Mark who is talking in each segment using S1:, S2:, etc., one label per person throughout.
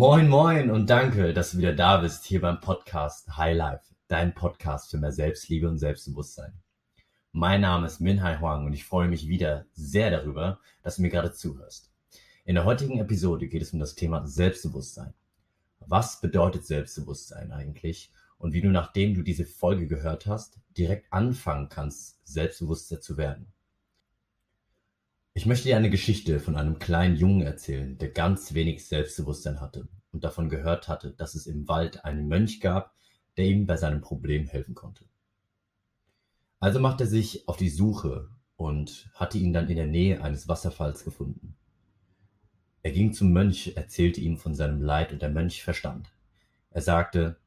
S1: Moin, moin und danke, dass du wieder da bist hier beim Podcast High Life, dein Podcast für mehr Selbstliebe und Selbstbewusstsein. Mein Name ist Minhai Huang und ich freue mich wieder sehr darüber, dass du mir gerade zuhörst. In der heutigen Episode geht es um das Thema Selbstbewusstsein. Was bedeutet Selbstbewusstsein eigentlich und wie du, nachdem du diese Folge gehört hast, direkt anfangen kannst, selbstbewusster zu werden. Ich möchte dir eine Geschichte von einem kleinen Jungen erzählen, der ganz wenig Selbstbewusstsein hatte und davon gehört hatte, dass es im Wald einen Mönch gab, der ihm bei seinem Problem helfen konnte. Also machte er sich auf die Suche und hatte ihn dann in der Nähe eines Wasserfalls gefunden. Er ging zum Mönch, erzählte ihm von seinem Leid und der Mönch verstand. Er sagte,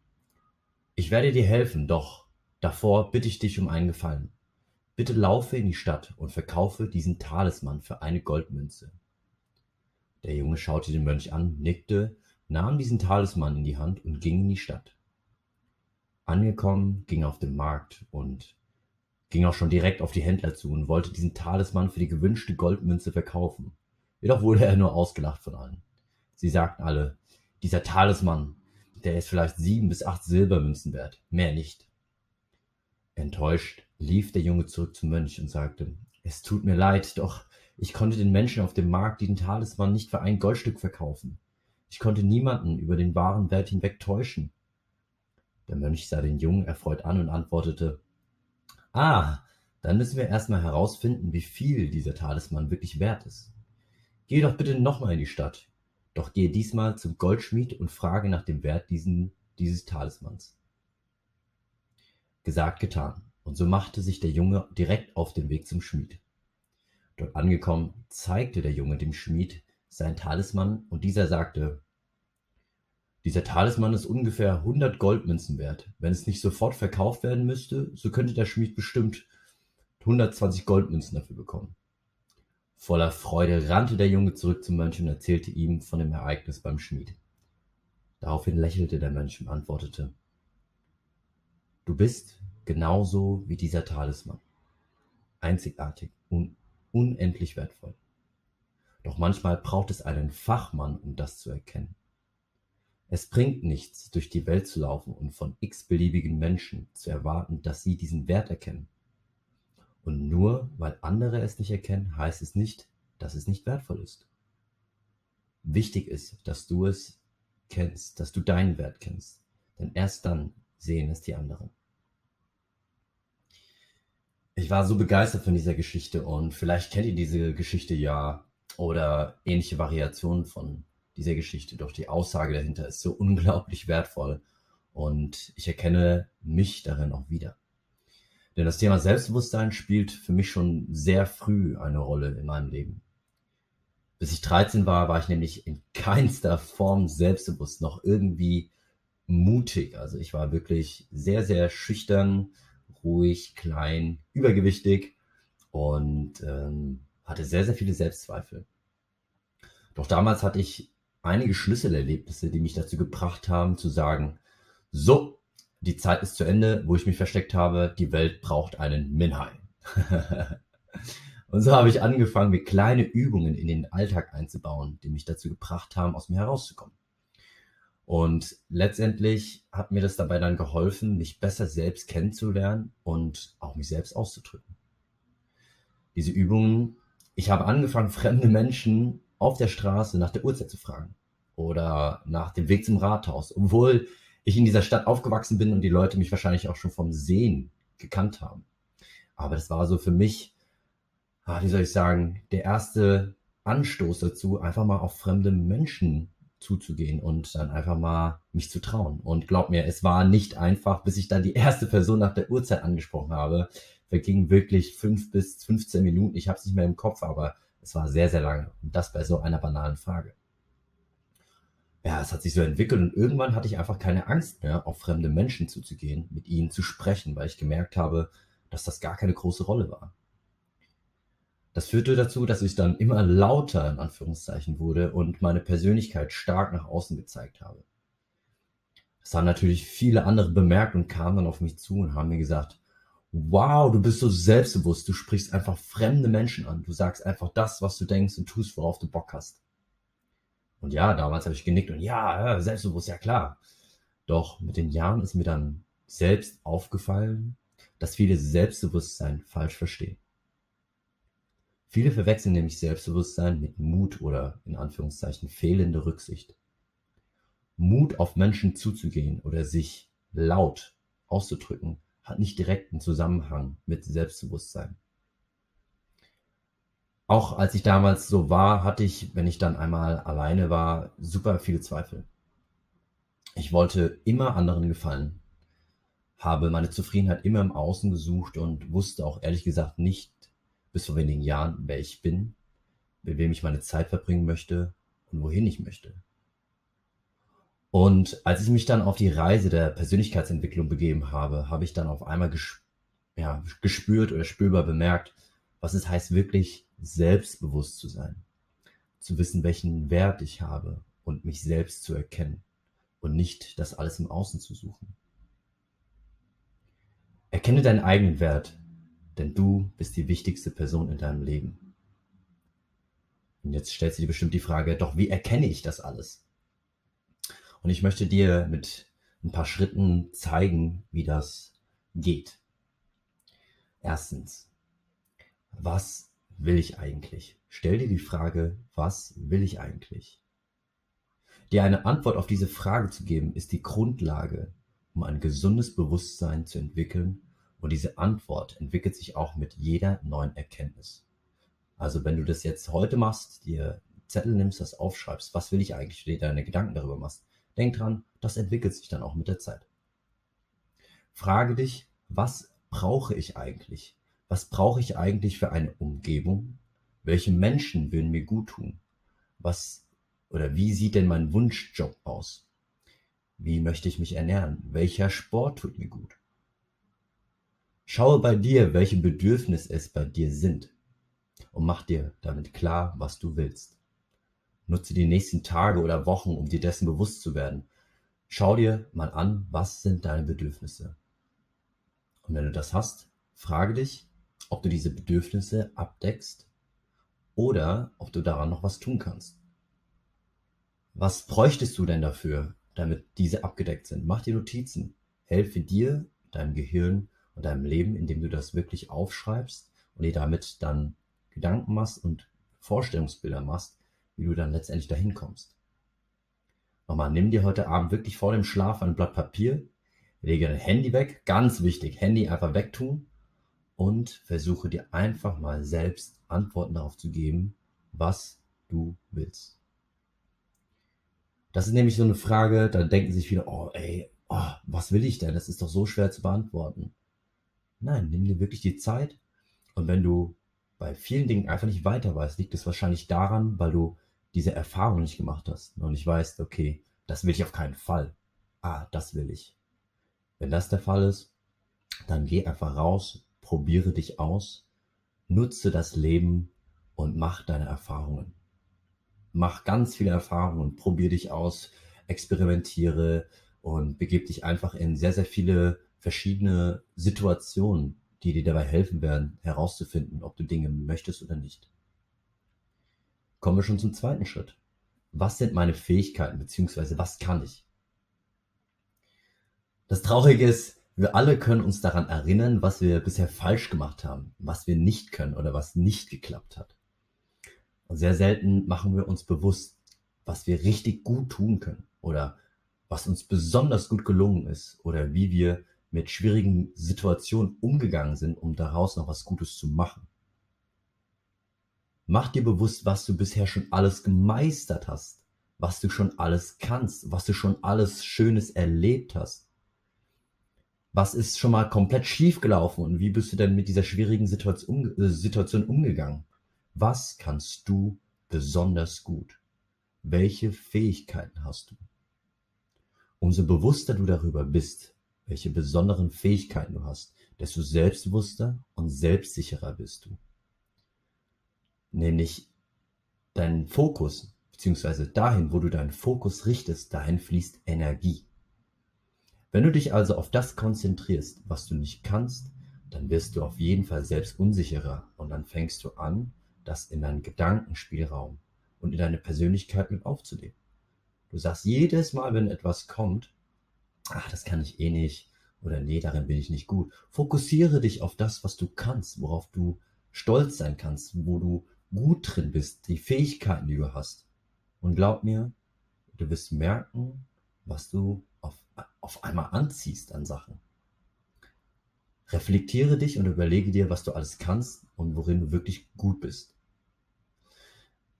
S1: ich werde dir helfen, doch davor bitte ich dich um einen Gefallen. Bitte laufe in die Stadt und verkaufe diesen Talisman für eine Goldmünze. Der Junge schaute den Mönch an, nickte, nahm diesen Talisman in die Hand und ging in die Stadt. Angekommen, ging er auf den Markt und ging auch schon direkt auf die Händler zu und wollte diesen Talisman für die gewünschte Goldmünze verkaufen. Jedoch wurde er nur ausgelacht von allen. Sie sagten alle, dieser Talisman, der ist vielleicht sieben bis acht Silbermünzen wert, mehr nicht. Enttäuscht lief der Junge zurück zum Mönch und sagte, es tut mir leid, doch ich konnte den Menschen auf dem Markt den Talisman nicht für ein Goldstück verkaufen. Ich konnte niemanden über den wahren Wert hinweg täuschen. Der Mönch sah den Jungen erfreut an und antwortete, Ah, dann müssen wir erstmal herausfinden, wie viel dieser Talisman wirklich wert ist. Geh doch bitte nochmal in die Stadt, doch gehe diesmal zum Goldschmied und frage nach dem Wert diesen, dieses Talismans. Gesagt, getan. Und so machte sich der Junge direkt auf den Weg zum Schmied. Dort angekommen, zeigte der Junge dem Schmied sein Talisman und dieser sagte, dieser Talisman ist ungefähr 100 Goldmünzen wert. Wenn es nicht sofort verkauft werden müsste, so könnte der Schmied bestimmt 120 Goldmünzen dafür bekommen. Voller Freude rannte der Junge zurück zum Mönch und erzählte ihm von dem Ereignis beim Schmied. Daraufhin lächelte der Mönch und antwortete, Du bist genauso wie dieser Talisman. Einzigartig und unendlich wertvoll. Doch manchmal braucht es einen Fachmann, um das zu erkennen. Es bringt nichts, durch die Welt zu laufen und von x-beliebigen Menschen zu erwarten, dass sie diesen Wert erkennen. Und nur weil andere es nicht erkennen, heißt es nicht, dass es nicht wertvoll ist. Wichtig ist, dass du es kennst, dass du deinen Wert kennst. Denn erst dann sehen es die anderen. Ich war so begeistert von dieser Geschichte und vielleicht kennt ihr diese Geschichte ja oder ähnliche Variationen von dieser Geschichte. Doch die Aussage dahinter ist so unglaublich wertvoll und ich erkenne mich darin auch wieder. Denn das Thema Selbstbewusstsein spielt für mich schon sehr früh eine Rolle in meinem Leben. Bis ich 13 war, war ich nämlich in keinster Form selbstbewusst, noch irgendwie mutig. Also ich war wirklich sehr, sehr schüchtern, ruhig, klein, übergewichtig und ähm, hatte sehr, sehr viele Selbstzweifel. Doch damals hatte ich einige Schlüsselerlebnisse, die mich dazu gebracht haben zu sagen, so, die Zeit ist zu Ende, wo ich mich versteckt habe, die Welt braucht einen Minhai. und so habe ich angefangen, mir kleine Übungen in den Alltag einzubauen, die mich dazu gebracht haben, aus mir herauszukommen. Und letztendlich hat mir das dabei dann geholfen, mich besser selbst kennenzulernen und auch mich selbst auszudrücken. Diese Übungen, ich habe angefangen, fremde Menschen auf der Straße nach der Uhrzeit zu fragen oder nach dem Weg zum Rathaus, obwohl ich in dieser Stadt aufgewachsen bin und die Leute mich wahrscheinlich auch schon vom Sehen gekannt haben. Aber das war so für mich, ah, wie soll ich sagen, der erste Anstoß dazu, einfach mal auf fremde Menschen zuzugehen und dann einfach mal mich zu trauen. Und glaub mir, es war nicht einfach, bis ich dann die erste Person nach der Uhrzeit angesprochen habe. Vergingen wirklich fünf bis 15 Minuten. Ich habe es nicht mehr im Kopf, aber es war sehr, sehr lange. Und das bei so einer banalen Frage. Ja, es hat sich so entwickelt und irgendwann hatte ich einfach keine Angst mehr, auf fremde Menschen zuzugehen, mit ihnen zu sprechen, weil ich gemerkt habe, dass das gar keine große Rolle war. Das führte dazu, dass ich dann immer lauter in Anführungszeichen wurde und meine Persönlichkeit stark nach außen gezeigt habe. Das haben natürlich viele andere bemerkt und kamen dann auf mich zu und haben mir gesagt, wow, du bist so selbstbewusst, du sprichst einfach fremde Menschen an, du sagst einfach das, was du denkst und tust, worauf du Bock hast. Und ja, damals habe ich genickt und ja, selbstbewusst, ja klar. Doch mit den Jahren ist mir dann selbst aufgefallen, dass viele Selbstbewusstsein falsch verstehen. Viele verwechseln nämlich Selbstbewusstsein mit Mut oder in Anführungszeichen fehlende Rücksicht. Mut auf Menschen zuzugehen oder sich laut auszudrücken, hat nicht direkt einen Zusammenhang mit Selbstbewusstsein. Auch als ich damals so war, hatte ich, wenn ich dann einmal alleine war, super viele Zweifel. Ich wollte immer anderen gefallen, habe meine Zufriedenheit immer im Außen gesucht und wusste auch ehrlich gesagt nicht bis vor wenigen Jahren, wer ich bin, mit wem ich meine Zeit verbringen möchte und wohin ich möchte. Und als ich mich dann auf die Reise der Persönlichkeitsentwicklung begeben habe, habe ich dann auf einmal ges ja, gespürt oder spürbar bemerkt, was es heißt, wirklich selbstbewusst zu sein. Zu wissen, welchen Wert ich habe und mich selbst zu erkennen und nicht das alles im Außen zu suchen. Erkenne deinen eigenen Wert, denn du bist die wichtigste Person in deinem Leben. Und jetzt stellst du dir bestimmt die Frage, doch wie erkenne ich das alles? Und ich möchte dir mit ein paar Schritten zeigen, wie das geht. Erstens, was will ich eigentlich? Stell dir die Frage, was will ich eigentlich? Dir eine Antwort auf diese Frage zu geben, ist die Grundlage, um ein gesundes Bewusstsein zu entwickeln und diese Antwort entwickelt sich auch mit jeder neuen Erkenntnis. Also wenn du das jetzt heute machst, dir Zettel nimmst, das aufschreibst, was will ich eigentlich, dir deine Gedanken darüber machst, denk dran, das entwickelt sich dann auch mit der Zeit. Frage dich, was brauche ich eigentlich? Was brauche ich eigentlich für eine Umgebung? Welche Menschen würden mir gut tun? Was oder wie sieht denn mein Wunschjob aus? Wie möchte ich mich ernähren? Welcher Sport tut mir gut? Schaue bei dir, welche Bedürfnisse es bei dir sind und mach dir damit klar, was du willst. Nutze die nächsten Tage oder Wochen, um dir dessen bewusst zu werden. Schau dir mal an, was sind deine Bedürfnisse. Und wenn du das hast, frage dich, ob du diese Bedürfnisse abdeckst oder ob du daran noch was tun kannst. Was bräuchtest du denn dafür, damit diese abgedeckt sind? Mach dir Notizen. Helfe dir, deinem Gehirn und deinem Leben, indem du das wirklich aufschreibst und dir damit dann Gedanken machst und Vorstellungsbilder machst, wie du dann letztendlich dahin kommst. Nochmal, nimm dir heute Abend wirklich vor dem Schlaf ein Blatt Papier, lege dein Handy weg, ganz wichtig, Handy einfach wegtun und versuche dir einfach mal selbst Antworten darauf zu geben, was du willst. Das ist nämlich so eine Frage, da denken sich viele, oh ey, oh, was will ich denn? Das ist doch so schwer zu beantworten. Nein, nimm dir wirklich die Zeit. Und wenn du bei vielen Dingen einfach nicht weiter weißt, liegt es wahrscheinlich daran, weil du diese Erfahrung nicht gemacht hast und nicht weißt, okay, das will ich auf keinen Fall. Ah, das will ich. Wenn das der Fall ist, dann geh einfach raus, probiere dich aus, nutze das Leben und mach deine Erfahrungen. Mach ganz viele Erfahrungen, probiere dich aus, experimentiere und begib dich einfach in sehr, sehr viele verschiedene Situationen, die dir dabei helfen werden, herauszufinden, ob du Dinge möchtest oder nicht. Kommen wir schon zum zweiten Schritt. Was sind meine Fähigkeiten, beziehungsweise was kann ich? Das Traurige ist, wir alle können uns daran erinnern, was wir bisher falsch gemacht haben, was wir nicht können oder was nicht geklappt hat. Und sehr selten machen wir uns bewusst, was wir richtig gut tun können oder was uns besonders gut gelungen ist oder wie wir mit schwierigen Situationen umgegangen sind, um daraus noch was Gutes zu machen. Mach dir bewusst, was du bisher schon alles gemeistert hast, was du schon alles kannst, was du schon alles Schönes erlebt hast. Was ist schon mal komplett schief gelaufen und wie bist du denn mit dieser schwierigen Situation, äh, Situation umgegangen? Was kannst du besonders gut? Welche Fähigkeiten hast du? Umso bewusster du darüber bist, welche besonderen Fähigkeiten du hast, desto selbstbewusster und selbstsicherer bist du. Nämlich dein Fokus, beziehungsweise dahin, wo du deinen Fokus richtest, dahin fließt Energie. Wenn du dich also auf das konzentrierst, was du nicht kannst, dann wirst du auf jeden Fall selbst unsicherer und dann fängst du an, das in deinen Gedankenspielraum und in deine Persönlichkeit mit aufzunehmen. Du sagst jedes Mal, wenn etwas kommt, ach, das kann ich eh nicht oder nee, darin bin ich nicht gut. Fokussiere dich auf das, was du kannst, worauf du stolz sein kannst, wo du gut drin bist, die Fähigkeiten, die du hast. Und glaub mir, du wirst merken, was du auf, auf einmal anziehst an Sachen. Reflektiere dich und überlege dir, was du alles kannst und worin du wirklich gut bist.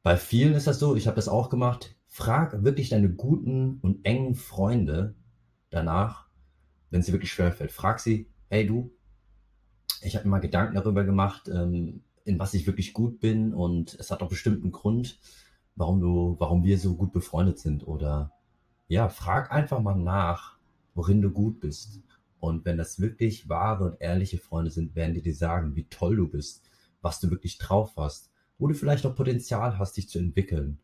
S1: Bei vielen ist das so, ich habe das auch gemacht. Frag wirklich deine guten und engen Freunde danach, wenn es dir wirklich schwerfällt. Frag sie, hey du, ich habe mir mal Gedanken darüber gemacht, ähm, in was ich wirklich gut bin und es hat doch bestimmt einen Grund, warum du, warum wir so gut befreundet sind. Oder ja, frag einfach mal nach, worin du gut bist. Und wenn das wirklich wahre und ehrliche Freunde sind, werden die dir sagen, wie toll du bist, was du wirklich drauf hast, wo du vielleicht auch Potenzial hast, dich zu entwickeln.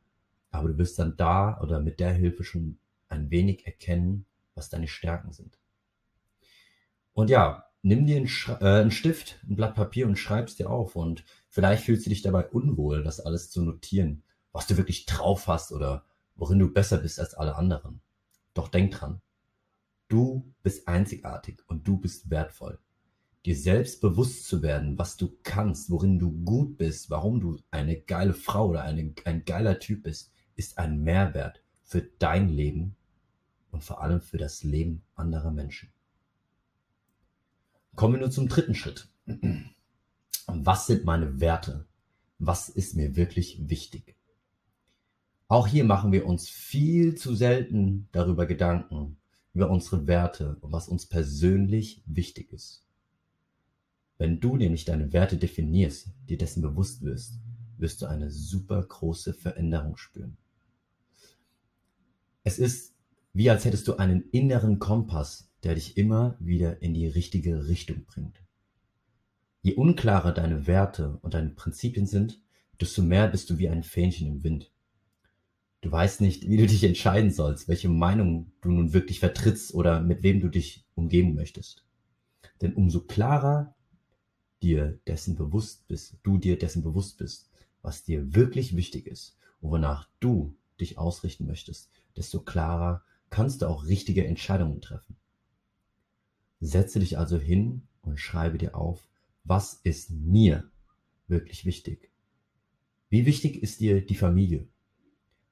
S1: Aber du wirst dann da oder mit der Hilfe schon ein wenig erkennen, was deine Stärken sind. Und ja, nimm dir einen, äh, einen Stift, ein Blatt Papier und schreib's dir auf. Und vielleicht fühlst du dich dabei unwohl, das alles zu notieren, was du wirklich drauf hast oder worin du besser bist als alle anderen. Doch denk dran, du bist einzigartig und du bist wertvoll. Dir selbst bewusst zu werden, was du kannst, worin du gut bist, warum du eine geile Frau oder eine, ein geiler Typ bist, ist ein Mehrwert für dein Leben und vor allem für das Leben anderer Menschen. Kommen wir nur zum dritten Schritt. Was sind meine Werte? Was ist mir wirklich wichtig? Auch hier machen wir uns viel zu selten darüber Gedanken, über unsere Werte und was uns persönlich wichtig ist. Wenn du nämlich deine Werte definierst, dir dessen bewusst wirst, wirst du eine super große Veränderung spüren. Es ist wie als hättest du einen inneren Kompass, der dich immer wieder in die richtige Richtung bringt. Je unklarer deine Werte und deine Prinzipien sind, desto mehr bist du wie ein Fähnchen im Wind. Du weißt nicht, wie du dich entscheiden sollst, welche Meinung du nun wirklich vertrittst oder mit wem du dich umgeben möchtest. Denn umso klarer dir dessen bewusst bist, du dir dessen bewusst bist, was dir wirklich wichtig ist und wonach du dich ausrichten möchtest, desto klarer kannst du auch richtige Entscheidungen treffen. Setze dich also hin und schreibe dir auf, was ist mir wirklich wichtig? Wie wichtig ist dir die Familie?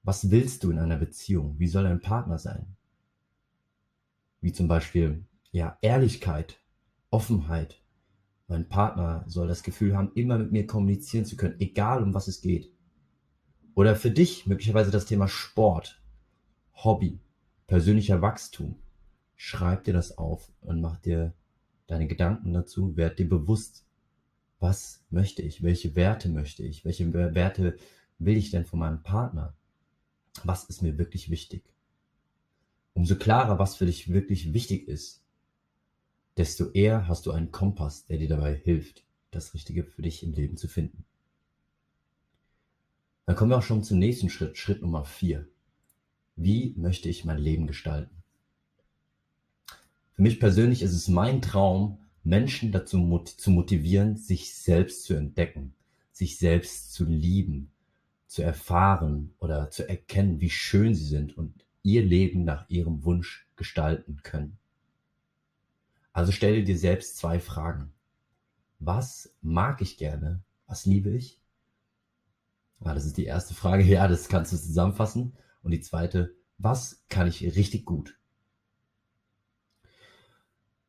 S1: Was willst du in einer Beziehung? Wie soll dein Partner sein? Wie zum Beispiel, ja, Ehrlichkeit, Offenheit. Mein Partner soll das Gefühl haben, immer mit mir kommunizieren zu können, egal um was es geht. Oder für dich möglicherweise das Thema Sport, Hobby, persönlicher Wachstum. Schreib dir das auf und mach dir deine Gedanken dazu, werd dir bewusst, was möchte ich, welche Werte möchte ich, welche Werte will ich denn von meinem Partner, was ist mir wirklich wichtig. Umso klarer, was für dich wirklich wichtig ist, desto eher hast du einen Kompass, der dir dabei hilft, das Richtige für dich im Leben zu finden. Dann kommen wir auch schon zum nächsten Schritt, Schritt Nummer vier. Wie möchte ich mein Leben gestalten? Für mich persönlich ist es mein Traum, Menschen dazu zu motivieren, sich selbst zu entdecken, sich selbst zu lieben, zu erfahren oder zu erkennen, wie schön sie sind und ihr Leben nach ihrem Wunsch gestalten können. Also stelle dir selbst zwei Fragen. Was mag ich gerne? Was liebe ich? Ah, das ist die erste Frage. Ja, das kannst du zusammenfassen. Und die zweite, was kann ich richtig gut?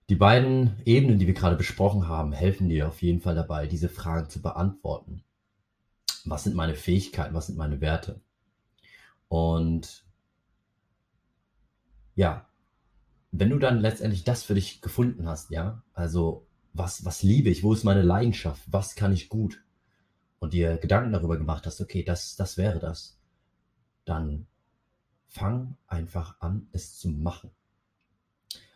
S1: Die beiden Ebenen, die wir gerade besprochen haben, helfen dir auf jeden Fall dabei, diese Fragen zu beantworten. Was sind meine Fähigkeiten? Was sind meine Werte? Und ja, wenn du dann letztendlich das für dich gefunden hast, ja, also was, was liebe ich? Wo ist meine Leidenschaft? Was kann ich gut? Und dir Gedanken darüber gemacht hast, okay, das, das wäre das. Dann fang einfach an, es zu machen.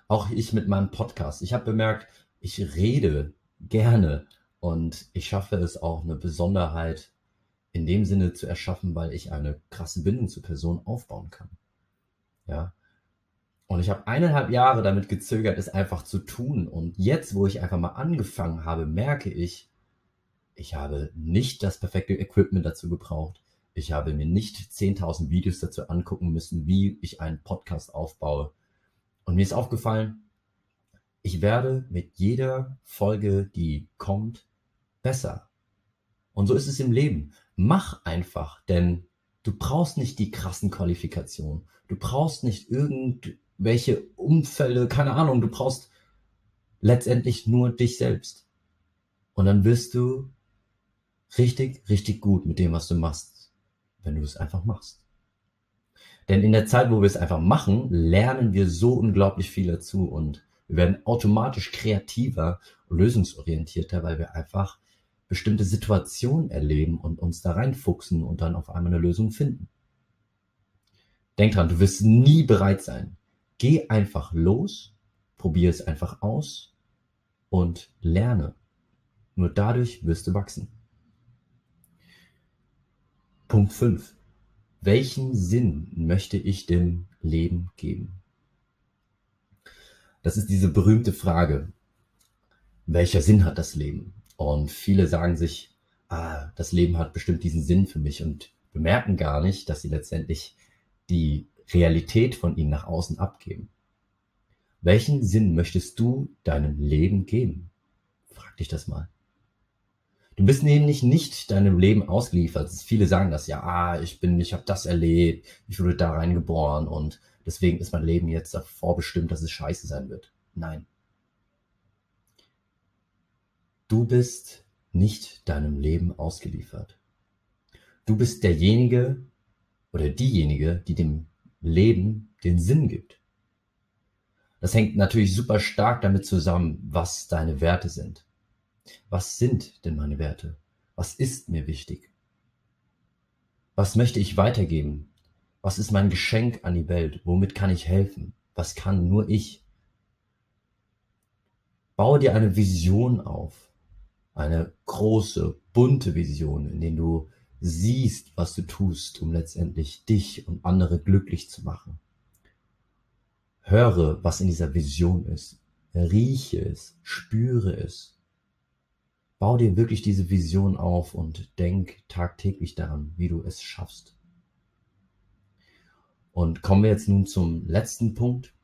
S1: Auch ich mit meinem Podcast. Ich habe bemerkt, ich rede gerne und ich schaffe es auch eine Besonderheit in dem Sinne zu erschaffen, weil ich eine krasse Bindung zur Person aufbauen kann. Ja. Und ich habe eineinhalb Jahre damit gezögert, es einfach zu tun. Und jetzt, wo ich einfach mal angefangen habe, merke ich, ich habe nicht das perfekte Equipment dazu gebraucht. Ich habe mir nicht 10.000 Videos dazu angucken müssen, wie ich einen Podcast aufbaue. Und mir ist aufgefallen, ich werde mit jeder Folge, die kommt, besser. Und so ist es im Leben. Mach einfach, denn du brauchst nicht die krassen Qualifikationen. Du brauchst nicht irgendwelche Umfälle, keine Ahnung. Du brauchst letztendlich nur dich selbst. Und dann wirst du richtig, richtig gut mit dem, was du machst, wenn du es einfach machst. Denn in der Zeit, wo wir es einfach machen, lernen wir so unglaublich viel dazu und wir werden automatisch kreativer und lösungsorientierter, weil wir einfach bestimmte Situationen erleben und uns da reinfuchsen und dann auf einmal eine Lösung finden. Denk dran, du wirst nie bereit sein. Geh einfach los, probier es einfach aus und lerne. Nur dadurch wirst du wachsen. Punkt 5. Welchen Sinn möchte ich dem Leben geben? Das ist diese berühmte Frage. Welcher Sinn hat das Leben? Und viele sagen sich, ah, das Leben hat bestimmt diesen Sinn für mich und bemerken gar nicht, dass sie letztendlich die Realität von ihnen nach außen abgeben. Welchen Sinn möchtest du deinem Leben geben? Frag dich das mal. Du bist nämlich nicht deinem Leben ausgeliefert. Viele sagen das ja, ah, ich bin, ich habe das erlebt, ich wurde da reingeboren und deswegen ist mein Leben jetzt davor bestimmt, dass es scheiße sein wird. Nein. Du bist nicht deinem Leben ausgeliefert. Du bist derjenige oder diejenige, die dem Leben den Sinn gibt. Das hängt natürlich super stark damit zusammen, was deine Werte sind. Was sind denn meine Werte? Was ist mir wichtig? Was möchte ich weitergeben? Was ist mein Geschenk an die Welt? Womit kann ich helfen? Was kann nur ich? Baue dir eine Vision auf eine große, bunte Vision, in der du siehst, was du tust, um letztendlich dich und andere glücklich zu machen. Höre, was in dieser Vision ist. Rieche es, spüre es. Bau dir wirklich diese Vision auf und denk tagtäglich daran, wie du es schaffst. Und kommen wir jetzt nun zum letzten Punkt.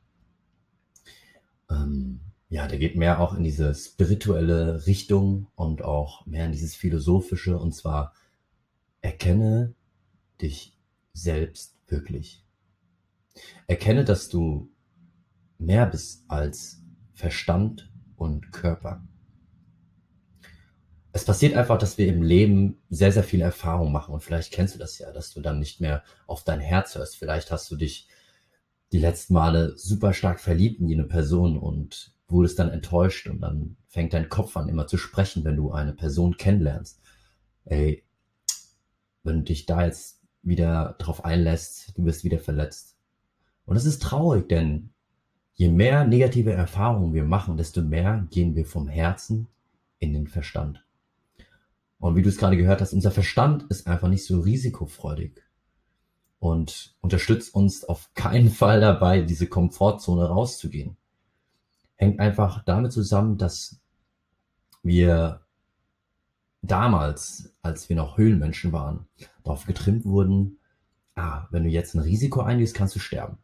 S1: Ähm, ja, der geht mehr auch in diese spirituelle Richtung und auch mehr in dieses philosophische und zwar erkenne dich selbst wirklich. Erkenne, dass du mehr bist als Verstand und Körper. Es passiert einfach, dass wir im Leben sehr, sehr viele Erfahrungen machen und vielleicht kennst du das ja, dass du dann nicht mehr auf dein Herz hörst. Vielleicht hast du dich die letzten Male super stark verliebt in jene Person und wurdest dann enttäuscht und dann fängt dein Kopf an immer zu sprechen, wenn du eine Person kennenlernst. Ey, wenn du dich da jetzt wieder drauf einlässt, du wirst wieder verletzt. Und das ist traurig, denn je mehr negative Erfahrungen wir machen, desto mehr gehen wir vom Herzen in den Verstand. Und wie du es gerade gehört hast, unser Verstand ist einfach nicht so risikofreudig und unterstützt uns auf keinen Fall dabei, diese Komfortzone rauszugehen hängt einfach damit zusammen, dass wir damals, als wir noch Höhlenmenschen waren, darauf getrimmt wurden, ah, wenn du jetzt ein Risiko eingehst, kannst du sterben.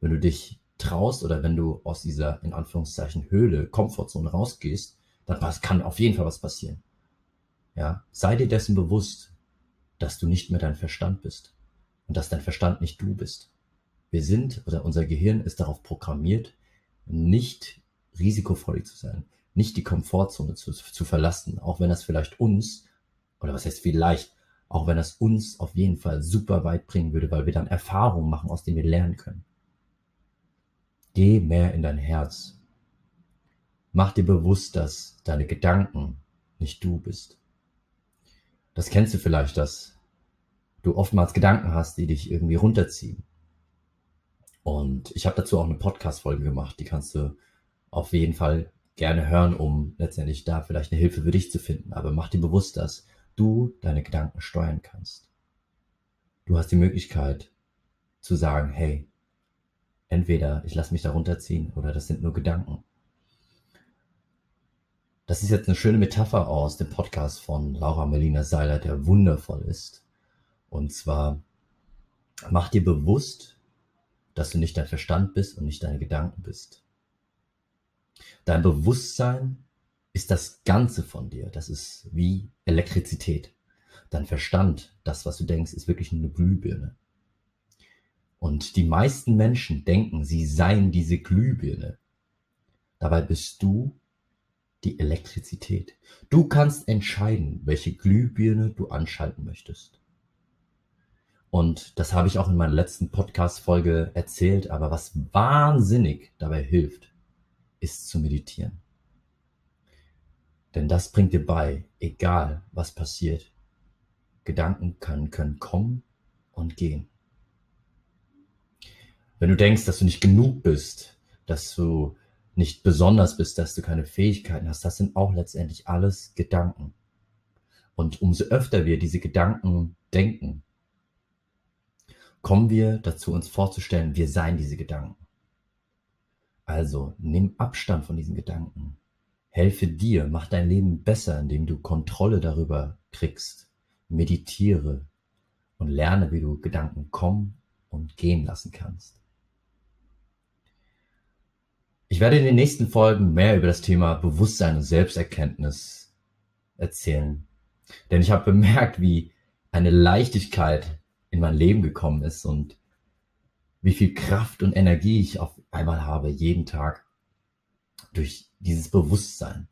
S1: Wenn du dich traust oder wenn du aus dieser, in Anführungszeichen, Höhle, Komfortzone rausgehst, dann kann auf jeden Fall was passieren. Ja, sei dir dessen bewusst, dass du nicht mehr dein Verstand bist und dass dein Verstand nicht du bist. Wir sind oder unser Gehirn ist darauf programmiert, nicht risikofreudig zu sein, nicht die Komfortzone zu, zu verlassen, auch wenn das vielleicht uns, oder was heißt vielleicht, auch wenn das uns auf jeden Fall super weit bringen würde, weil wir dann Erfahrungen machen, aus denen wir lernen können. Geh mehr in dein Herz. Mach dir bewusst, dass deine Gedanken nicht du bist. Das kennst du vielleicht, dass du oftmals Gedanken hast, die dich irgendwie runterziehen. Und ich habe dazu auch eine Podcast-Folge gemacht, die kannst du auf jeden Fall gerne hören, um letztendlich da vielleicht eine Hilfe für dich zu finden. Aber mach dir bewusst, dass du deine Gedanken steuern kannst. Du hast die Möglichkeit zu sagen, hey, entweder ich lasse mich da runterziehen oder das sind nur Gedanken. Das ist jetzt eine schöne Metapher aus dem Podcast von Laura Melina Seiler, der wundervoll ist. Und zwar, mach dir bewusst, dass du nicht dein Verstand bist und nicht deine Gedanken bist. Dein Bewusstsein ist das Ganze von dir. Das ist wie Elektrizität. Dein Verstand, das, was du denkst, ist wirklich nur eine Glühbirne. Und die meisten Menschen denken, sie seien diese Glühbirne. Dabei bist du die Elektrizität. Du kannst entscheiden, welche Glühbirne du anschalten möchtest. Und das habe ich auch in meiner letzten Podcast-Folge erzählt, aber was wahnsinnig dabei hilft, ist zu meditieren. Denn das bringt dir bei, egal was passiert. Gedanken können, können kommen und gehen. Wenn du denkst, dass du nicht genug bist, dass du nicht besonders bist, dass du keine Fähigkeiten hast, das sind auch letztendlich alles Gedanken. Und umso öfter wir diese Gedanken denken, kommen wir dazu, uns vorzustellen, wir seien diese Gedanken. Also nimm Abstand von diesen Gedanken. Helfe dir, mach dein Leben besser, indem du Kontrolle darüber kriegst. Meditiere und lerne, wie du Gedanken kommen und gehen lassen kannst. Ich werde in den nächsten Folgen mehr über das Thema Bewusstsein und Selbsterkenntnis erzählen. Denn ich habe bemerkt, wie eine Leichtigkeit in mein Leben gekommen ist und wie viel Kraft und Energie ich auf einmal habe, jeden Tag durch dieses Bewusstsein.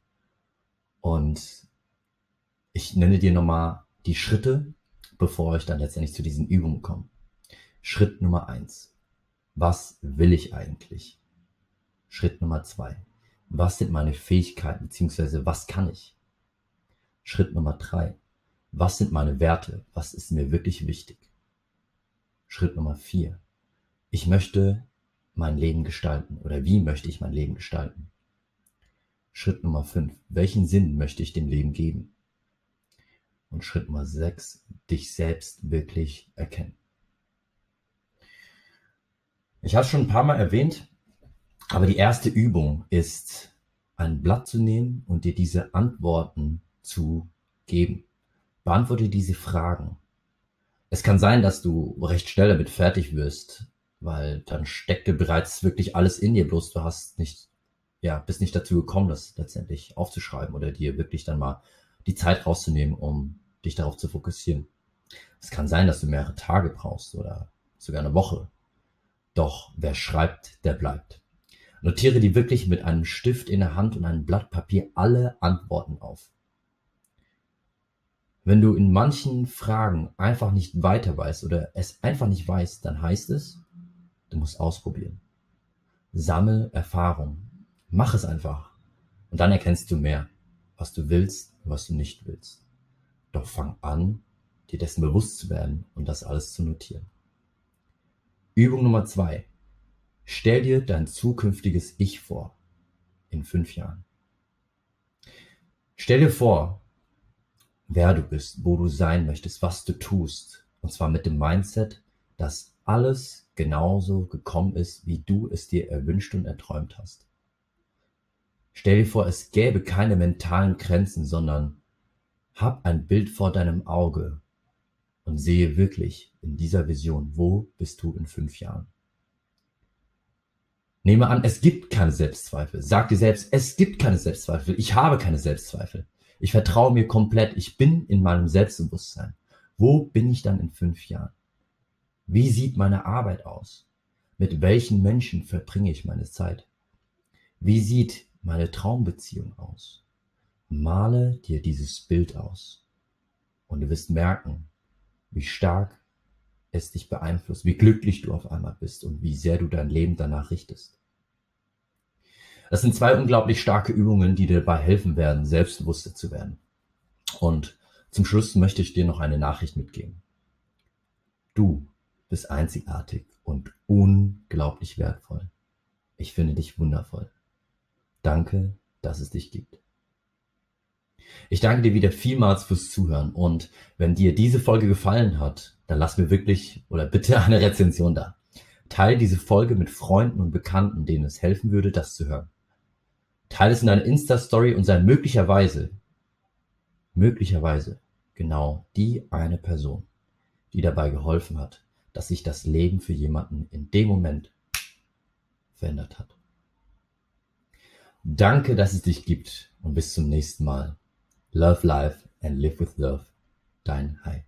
S1: Und ich nenne dir nochmal die Schritte, bevor ich dann letztendlich zu diesen Übungen komme. Schritt Nummer eins. Was will ich eigentlich? Schritt Nummer zwei. Was sind meine Fähigkeiten beziehungsweise was kann ich? Schritt Nummer drei. Was sind meine Werte? Was ist mir wirklich wichtig? Schritt Nummer vier. Ich möchte mein Leben gestalten oder wie möchte ich mein Leben gestalten? Schritt Nummer fünf. Welchen Sinn möchte ich dem Leben geben? Und Schritt Nummer sechs. Dich selbst wirklich erkennen. Ich habe schon ein paar Mal erwähnt, aber die erste Übung ist, ein Blatt zu nehmen und dir diese Antworten zu geben. Beantworte diese Fragen. Es kann sein, dass du recht schnell damit fertig wirst, weil dann steckte bereits wirklich alles in dir, bloß du hast nicht, ja, bist nicht dazu gekommen, das letztendlich aufzuschreiben oder dir wirklich dann mal die Zeit rauszunehmen, um dich darauf zu fokussieren. Es kann sein, dass du mehrere Tage brauchst oder sogar eine Woche. Doch wer schreibt, der bleibt. Notiere dir wirklich mit einem Stift in der Hand und einem Blatt Papier alle Antworten auf. Wenn du in manchen Fragen einfach nicht weiter weißt oder es einfach nicht weißt, dann heißt es, du musst ausprobieren. Sammel Erfahrung. Mach es einfach. Und dann erkennst du mehr, was du willst und was du nicht willst. Doch fang an, dir dessen bewusst zu werden und das alles zu notieren. Übung Nummer zwei. Stell dir dein zukünftiges Ich vor in fünf Jahren. Stell dir vor, wer du bist, wo du sein möchtest, was du tust. Und zwar mit dem Mindset, dass alles genauso gekommen ist, wie du es dir erwünscht und erträumt hast. Stell dir vor, es gäbe keine mentalen Grenzen, sondern hab ein Bild vor deinem Auge und sehe wirklich in dieser Vision, wo bist du in fünf Jahren. Nehme an, es gibt keine Selbstzweifel. Sag dir selbst, es gibt keine Selbstzweifel. Ich habe keine Selbstzweifel. Ich vertraue mir komplett. Ich bin in meinem Selbstbewusstsein. Wo bin ich dann in fünf Jahren? Wie sieht meine Arbeit aus? Mit welchen Menschen verbringe ich meine Zeit? Wie sieht meine Traumbeziehung aus? Male dir dieses Bild aus. Und du wirst merken, wie stark es dich beeinflusst, wie glücklich du auf einmal bist und wie sehr du dein Leben danach richtest. Das sind zwei unglaublich starke Übungen, die dir dabei helfen werden, selbstbewusster zu werden. Und zum Schluss möchte ich dir noch eine Nachricht mitgeben. Du bist einzigartig und unglaublich wertvoll. Ich finde dich wundervoll. Danke, dass es dich gibt. Ich danke dir wieder vielmals fürs Zuhören und wenn dir diese Folge gefallen hat, dann lass mir wirklich oder bitte eine Rezension da. Teile diese Folge mit Freunden und Bekannten, denen es helfen würde, das zu hören. Teile es in deiner Insta-Story und sei möglicherweise, möglicherweise genau die eine Person, die dabei geholfen hat, dass sich das Leben für jemanden in dem Moment verändert hat. Danke, dass es dich gibt und bis zum nächsten Mal. Love life and live with love. Dein Hai.